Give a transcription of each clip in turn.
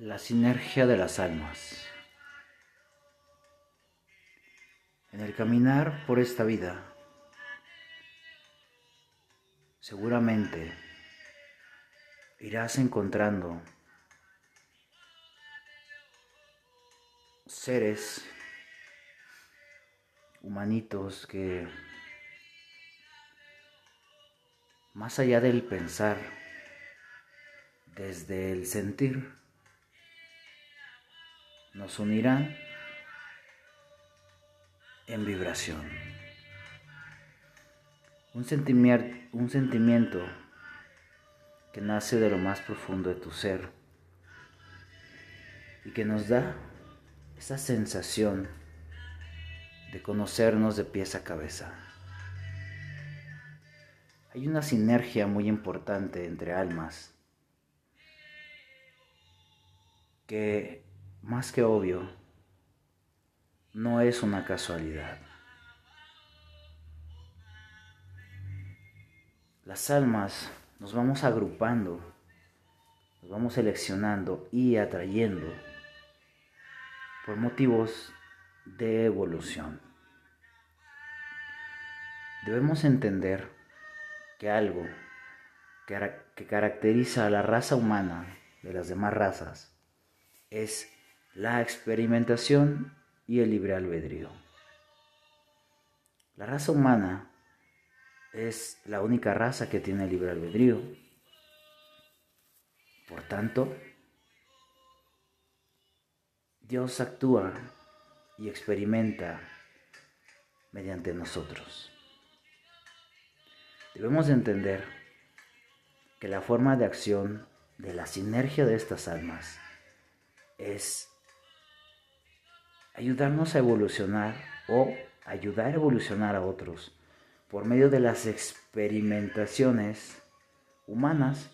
La sinergia de las almas. En el caminar por esta vida, seguramente irás encontrando seres humanitos que más allá del pensar, desde el sentir, nos unirán en vibración. Un, sentimiento, un sentimiento que nace de lo más profundo de tu ser y que nos da esa sensación de conocernos de pies a cabeza. Hay una sinergia muy importante entre almas que más que obvio, no es una casualidad. Las almas nos vamos agrupando, nos vamos seleccionando y atrayendo por motivos de evolución. Debemos entender que algo que, caracteriza a la raza humana de las demás razas es la experimentación y el libre albedrío. La raza humana es la única raza que tiene libre albedrío. Por tanto, Dios actúa y experimenta mediante nosotros. Debemos entender que la forma de acción de la sinergia de estas almas es ayudarnos a evolucionar o ayudar a evolucionar a otros por medio de las experimentaciones humanas,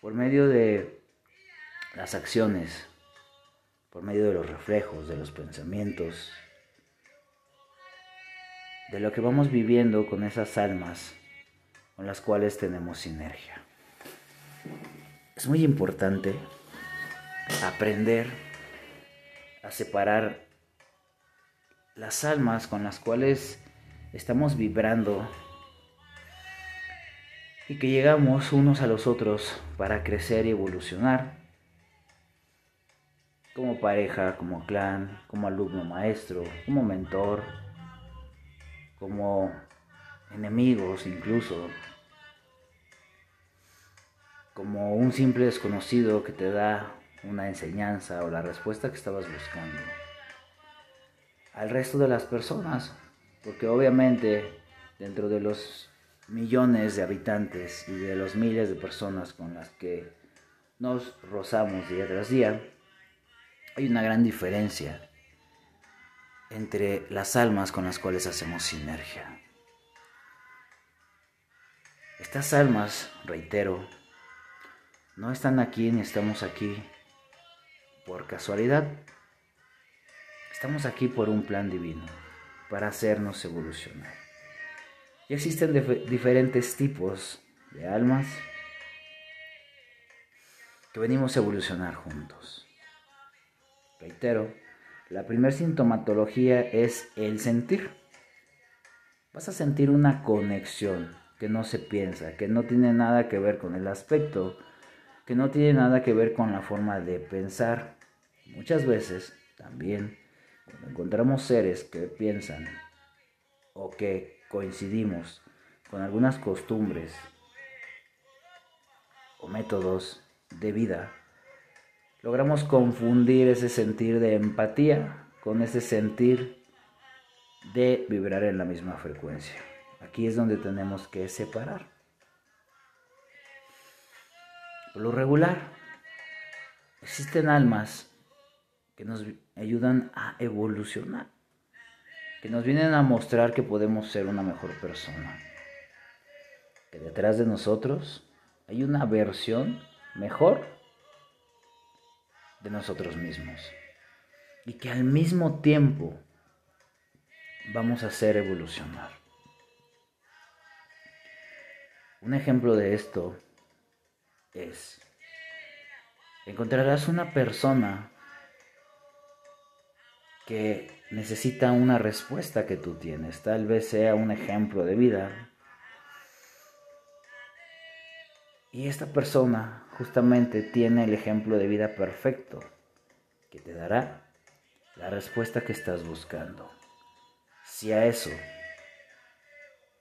por medio de las acciones, por medio de los reflejos, de los pensamientos, de lo que vamos viviendo con esas almas con las cuales tenemos sinergia. Es muy importante aprender separar las almas con las cuales estamos vibrando y que llegamos unos a los otros para crecer y evolucionar como pareja, como clan, como alumno maestro, como mentor, como enemigos incluso, como un simple desconocido que te da una enseñanza o la respuesta que estabas buscando. Al resto de las personas, porque obviamente dentro de los millones de habitantes y de los miles de personas con las que nos rozamos día tras día, hay una gran diferencia entre las almas con las cuales hacemos sinergia. Estas almas, reitero, no están aquí ni estamos aquí por casualidad. Estamos aquí por un plan divino, para hacernos evolucionar. Y existen diferentes tipos de almas que venimos a evolucionar juntos. Reitero, la primera sintomatología es el sentir. Vas a sentir una conexión que no se piensa, que no tiene nada que ver con el aspecto, que no tiene nada que ver con la forma de pensar, Muchas veces también cuando encontramos seres que piensan o que coincidimos con algunas costumbres o métodos de vida, logramos confundir ese sentir de empatía con ese sentir de vibrar en la misma frecuencia. Aquí es donde tenemos que separar. Por lo regular, existen almas que nos ayudan a evolucionar, que nos vienen a mostrar que podemos ser una mejor persona, que detrás de nosotros hay una versión mejor de nosotros mismos y que al mismo tiempo vamos a hacer evolucionar. Un ejemplo de esto es encontrarás una persona que necesita una respuesta que tú tienes. Tal vez sea un ejemplo de vida. Y esta persona justamente tiene el ejemplo de vida perfecto que te dará la respuesta que estás buscando. Si a eso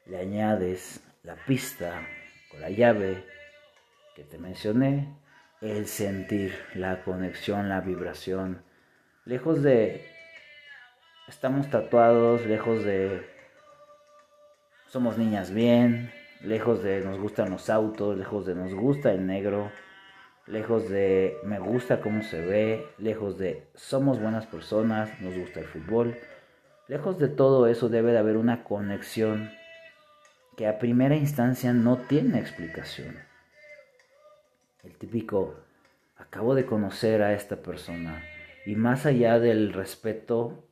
le añades la pista o la llave que te mencioné, el sentir, la conexión, la vibración, lejos de estamos tatuados, lejos de somos niñas bien, lejos de nos gustan los autos, lejos de nos gusta el negro, lejos de me gusta cómo se ve, lejos de somos buenas personas, nos gusta el fútbol, lejos de todo eso debe de haber una conexión que a primera instancia no tiene explicación. El típico, acabo de conocer a esta persona y más allá del respeto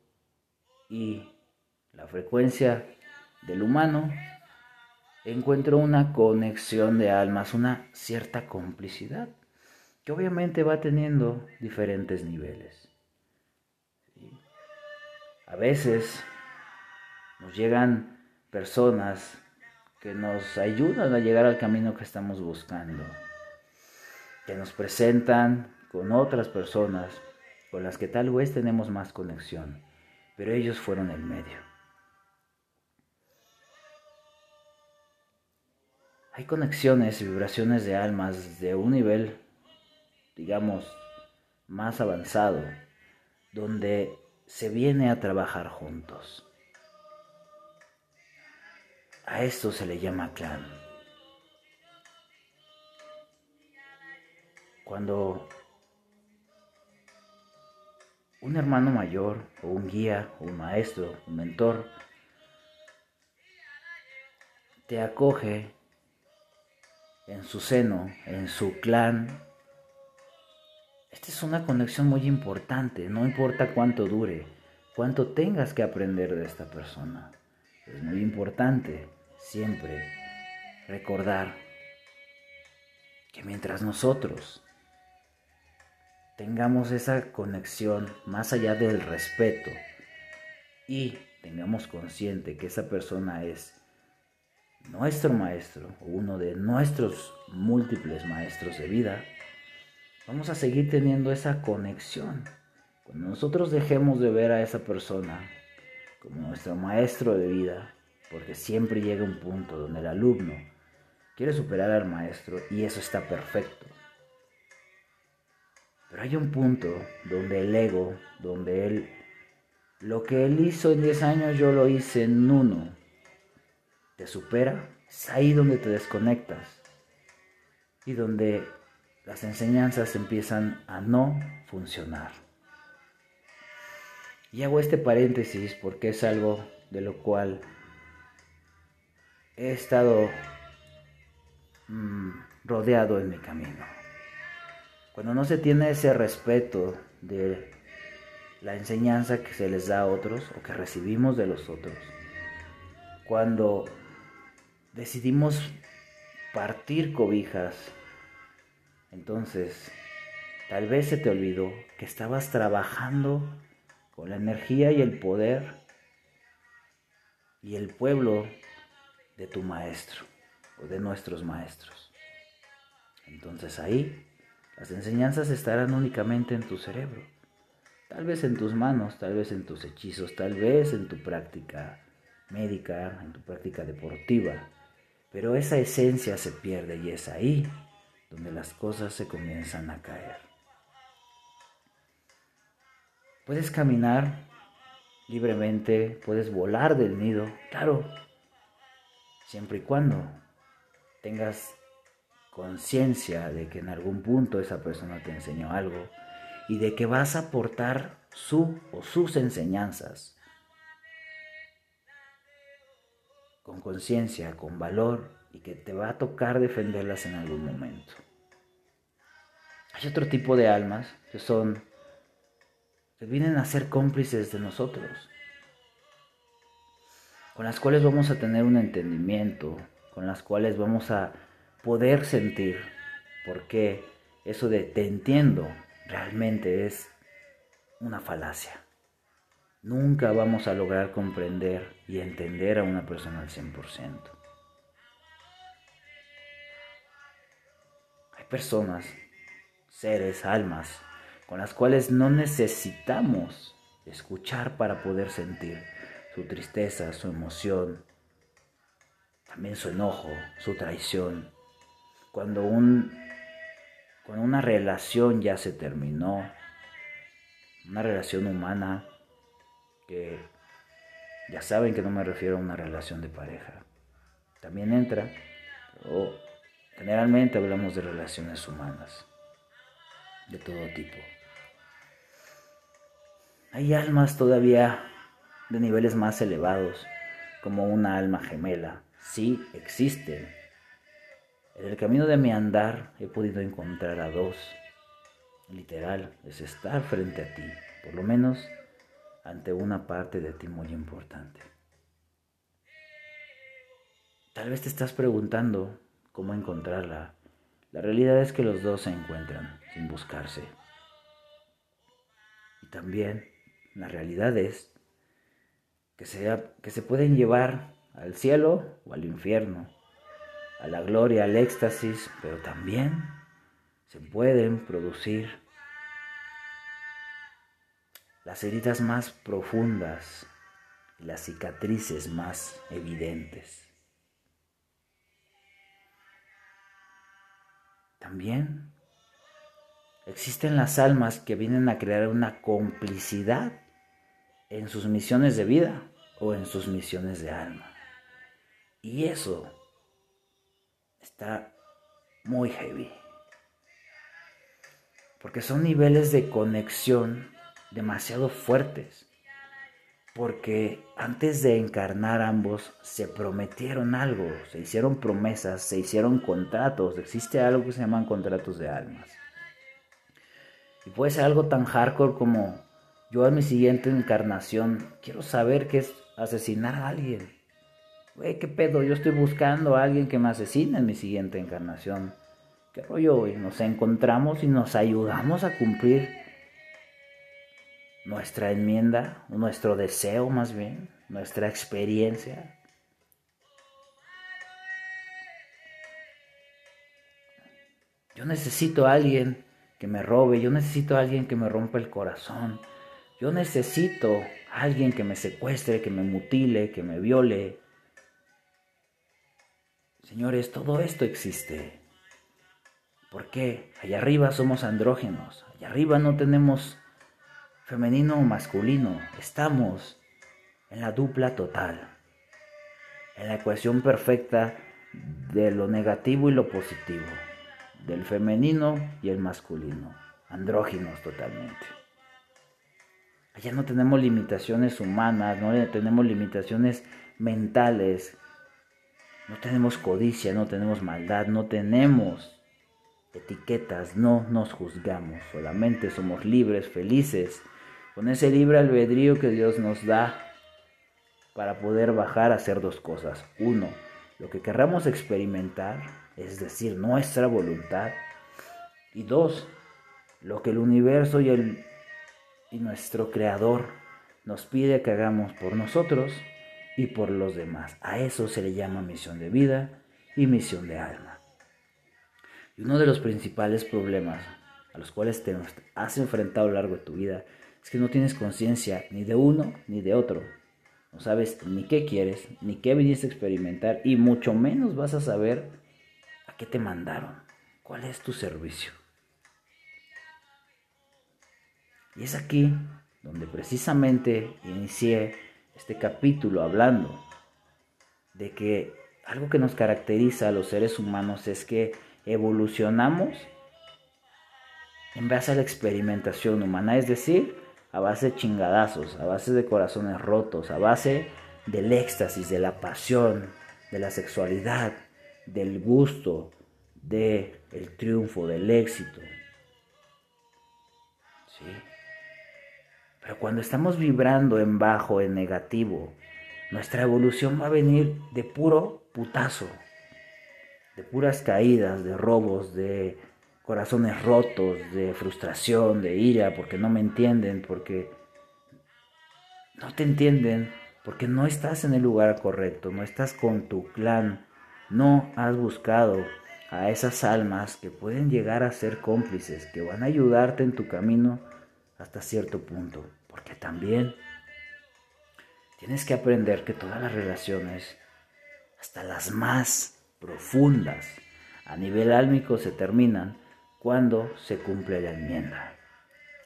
y la frecuencia del humano, encuentro una conexión de almas, una cierta complicidad, que obviamente va teniendo diferentes niveles. A veces nos llegan personas que nos ayudan a llegar al camino que estamos buscando, que nos presentan con otras personas con las que tal vez tenemos más conexión pero ellos fueron el medio. Hay conexiones y vibraciones de almas de un nivel, digamos, más avanzado, donde se viene a trabajar juntos. A esto se le llama clan. Cuando un hermano mayor o un guía, un maestro, un mentor, te acoge en su seno, en su clan. Esta es una conexión muy importante, no importa cuánto dure, cuánto tengas que aprender de esta persona. Es muy importante siempre recordar que mientras nosotros tengamos esa conexión más allá del respeto y tengamos consciente que esa persona es nuestro maestro o uno de nuestros múltiples maestros de vida, vamos a seguir teniendo esa conexión. Cuando nosotros dejemos de ver a esa persona como nuestro maestro de vida, porque siempre llega un punto donde el alumno quiere superar al maestro y eso está perfecto. Pero hay un punto donde el ego, donde él, lo que él hizo en 10 años yo lo hice en uno, te supera, es ahí donde te desconectas y donde las enseñanzas empiezan a no funcionar. Y hago este paréntesis porque es algo de lo cual he estado mm, rodeado en mi camino. Cuando no se tiene ese respeto de la enseñanza que se les da a otros o que recibimos de los otros, cuando decidimos partir cobijas, entonces tal vez se te olvidó que estabas trabajando con la energía y el poder y el pueblo de tu maestro o de nuestros maestros. Entonces ahí las enseñanzas estarán únicamente en tu cerebro, tal vez en tus manos, tal vez en tus hechizos, tal vez en tu práctica médica, en tu práctica deportiva, pero esa esencia se pierde y es ahí donde las cosas se comienzan a caer. Puedes caminar libremente, puedes volar del nido, claro, siempre y cuando tengas conciencia de que en algún punto esa persona te enseñó algo y de que vas a aportar su o sus enseñanzas con conciencia, con valor y que te va a tocar defenderlas en algún momento. Hay otro tipo de almas que son que vienen a ser cómplices de nosotros, con las cuales vamos a tener un entendimiento, con las cuales vamos a poder sentir por qué eso de te entiendo realmente es una falacia. Nunca vamos a lograr comprender y entender a una persona al 100%. Hay personas, seres, almas, con las cuales no necesitamos escuchar para poder sentir su tristeza, su emoción, también su enojo, su traición. Cuando, un, cuando una relación ya se terminó, una relación humana, que ya saben que no me refiero a una relación de pareja, también entra, o generalmente hablamos de relaciones humanas, de todo tipo. Hay almas todavía de niveles más elevados, como una alma gemela. Sí, existen. En el camino de mi andar he podido encontrar a dos. Literal, es estar frente a ti, por lo menos ante una parte de ti muy importante. Tal vez te estás preguntando cómo encontrarla. La realidad es que los dos se encuentran sin buscarse. Y también la realidad es que, que se pueden llevar al cielo o al infierno, a la gloria, al éxtasis, pero también se pueden producir las heridas más profundas y las cicatrices más evidentes. También existen las almas que vienen a crear una complicidad en sus misiones de vida o en sus misiones de alma. Y eso está muy heavy. Porque son niveles de conexión demasiado fuertes. Porque antes de encarnar ambos se prometieron algo, se hicieron promesas, se hicieron contratos. Existe algo que se llaman contratos de almas. Y puede ser algo tan hardcore como yo en mi siguiente encarnación quiero saber qué es asesinar a alguien. Güey, qué pedo, yo estoy buscando a alguien que me asesine en mi siguiente encarnación. ¿Qué rollo, güey? Nos encontramos y nos ayudamos a cumplir nuestra enmienda, nuestro deseo más bien, nuestra experiencia. Yo necesito a alguien que me robe, yo necesito a alguien que me rompa el corazón, yo necesito a alguien que me secuestre, que me mutile, que me viole. Señores, todo esto existe. ¿Por qué? Allá arriba somos andrógenos, allá arriba no tenemos femenino o masculino, estamos en la dupla total, en la ecuación perfecta de lo negativo y lo positivo, del femenino y el masculino, andróginos totalmente. Allá no tenemos limitaciones humanas, no tenemos limitaciones mentales, no tenemos codicia, no tenemos maldad, no tenemos etiquetas, no nos juzgamos, solamente somos libres, felices, con ese libre albedrío que Dios nos da para poder bajar a hacer dos cosas. Uno, lo que querramos experimentar, es decir, nuestra voluntad. Y dos, lo que el universo y el y nuestro Creador nos pide que hagamos por nosotros y por los demás. A eso se le llama misión de vida y misión de alma. Y uno de los principales problemas a los cuales te has enfrentado a lo largo de tu vida es que no tienes conciencia ni de uno ni de otro. No sabes ni qué quieres, ni qué viniste a experimentar y mucho menos vas a saber a qué te mandaron, cuál es tu servicio. Y es aquí donde precisamente inicié este capítulo hablando de que algo que nos caracteriza a los seres humanos es que evolucionamos en base a la experimentación humana, es decir, a base de chingadazos, a base de corazones rotos, a base del éxtasis, de la pasión, de la sexualidad, del gusto, del triunfo, del éxito. ¿Sí? Pero cuando estamos vibrando en bajo, en negativo, nuestra evolución va a venir de puro putazo, de puras caídas, de robos, de corazones rotos de frustración, de ira, porque no me entienden, porque no te entienden, porque no estás en el lugar correcto, no estás con tu clan, no has buscado a esas almas que pueden llegar a ser cómplices, que van a ayudarte en tu camino hasta cierto punto, porque también tienes que aprender que todas las relaciones, hasta las más profundas, a nivel álmico se terminan cuando se cumple la enmienda.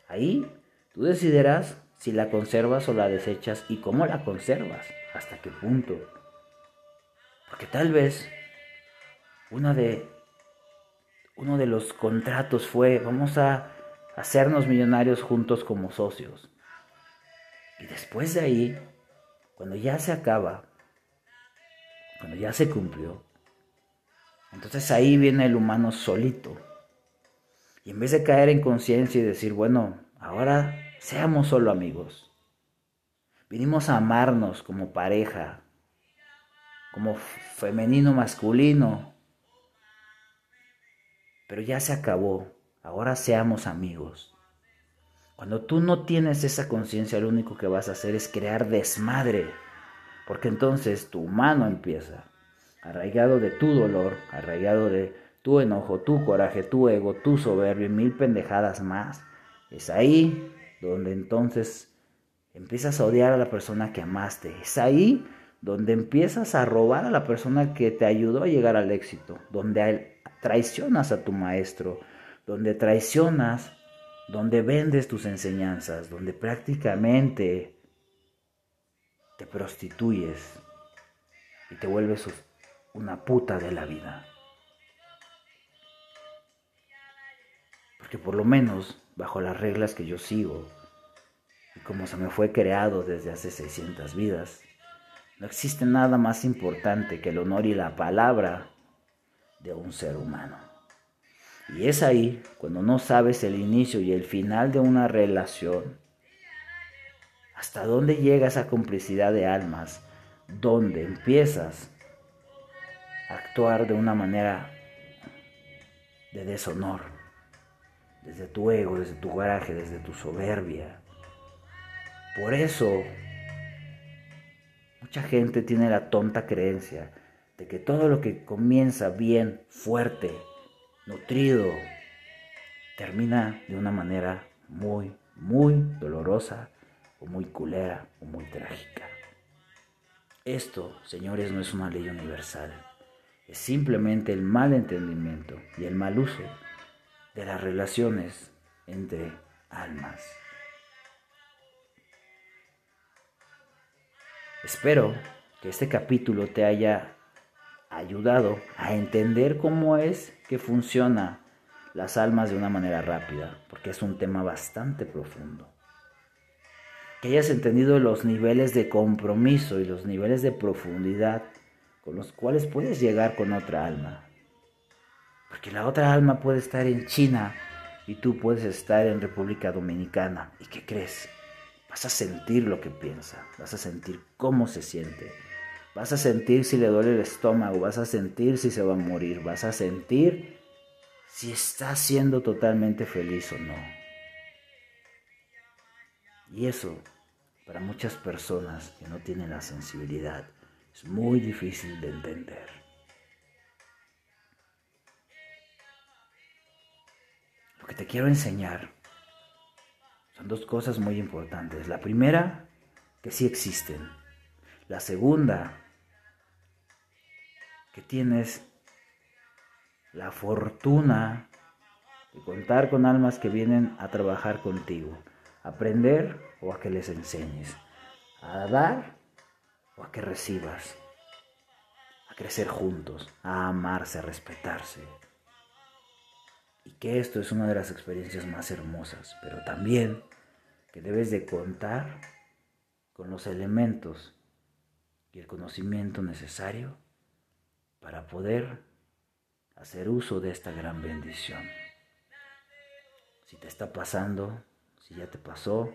Ahí tú decidirás si la conservas o la desechas y cómo la conservas, hasta qué punto. Porque tal vez una de, uno de los contratos fue, vamos a hacernos millonarios juntos como socios. Y después de ahí, cuando ya se acaba, cuando ya se cumplió, entonces ahí viene el humano solito y en vez de caer en conciencia y decir, bueno, ahora seamos solo amigos. Vinimos a amarnos como pareja, como femenino masculino. Pero ya se acabó. Ahora seamos amigos. Cuando tú no tienes esa conciencia, lo único que vas a hacer es crear desmadre. Porque entonces tu humano empieza, arraigado de tu dolor, arraigado de tu enojo, tu coraje, tu ego, tu soberbia y mil pendejadas más. Es ahí donde entonces empiezas a odiar a la persona que amaste. Es ahí donde empiezas a robar a la persona que te ayudó a llegar al éxito, donde traicionas a tu maestro, donde traicionas, donde vendes tus enseñanzas, donde prácticamente te prostituyes y te vuelves una puta de la vida. que por lo menos bajo las reglas que yo sigo y como se me fue creado desde hace 600 vidas, no existe nada más importante que el honor y la palabra de un ser humano. Y es ahí cuando no sabes el inicio y el final de una relación, hasta dónde llega esa complicidad de almas, donde empiezas a actuar de una manera de deshonor desde tu ego, desde tu coraje, desde tu soberbia. Por eso, mucha gente tiene la tonta creencia de que todo lo que comienza bien, fuerte, nutrido, termina de una manera muy, muy dolorosa o muy culera o muy trágica. Esto, señores, no es una ley universal. Es simplemente el mal entendimiento y el mal uso de las relaciones entre almas. Espero que este capítulo te haya ayudado a entender cómo es que funciona las almas de una manera rápida, porque es un tema bastante profundo. Que hayas entendido los niveles de compromiso y los niveles de profundidad con los cuales puedes llegar con otra alma. Porque la otra alma puede estar en China y tú puedes estar en República Dominicana. ¿Y qué crees? Vas a sentir lo que piensa, vas a sentir cómo se siente, vas a sentir si le duele el estómago, vas a sentir si se va a morir, vas a sentir si está siendo totalmente feliz o no. Y eso, para muchas personas que no tienen la sensibilidad, es muy difícil de entender. Lo que te quiero enseñar son dos cosas muy importantes. La primera, que sí existen. La segunda, que tienes la fortuna de contar con almas que vienen a trabajar contigo, a aprender o a que les enseñes, a dar o a que recibas, a crecer juntos, a amarse, a respetarse. Y que esto es una de las experiencias más hermosas, pero también que debes de contar con los elementos y el conocimiento necesario para poder hacer uso de esta gran bendición. Si te está pasando, si ya te pasó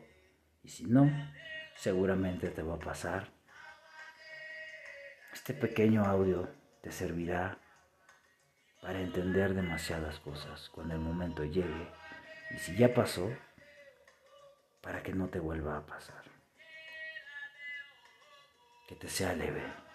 y si no, seguramente te va a pasar. Este pequeño audio te servirá para entender demasiadas cosas cuando el momento llegue. Y si ya pasó, para que no te vuelva a pasar. Que te sea leve.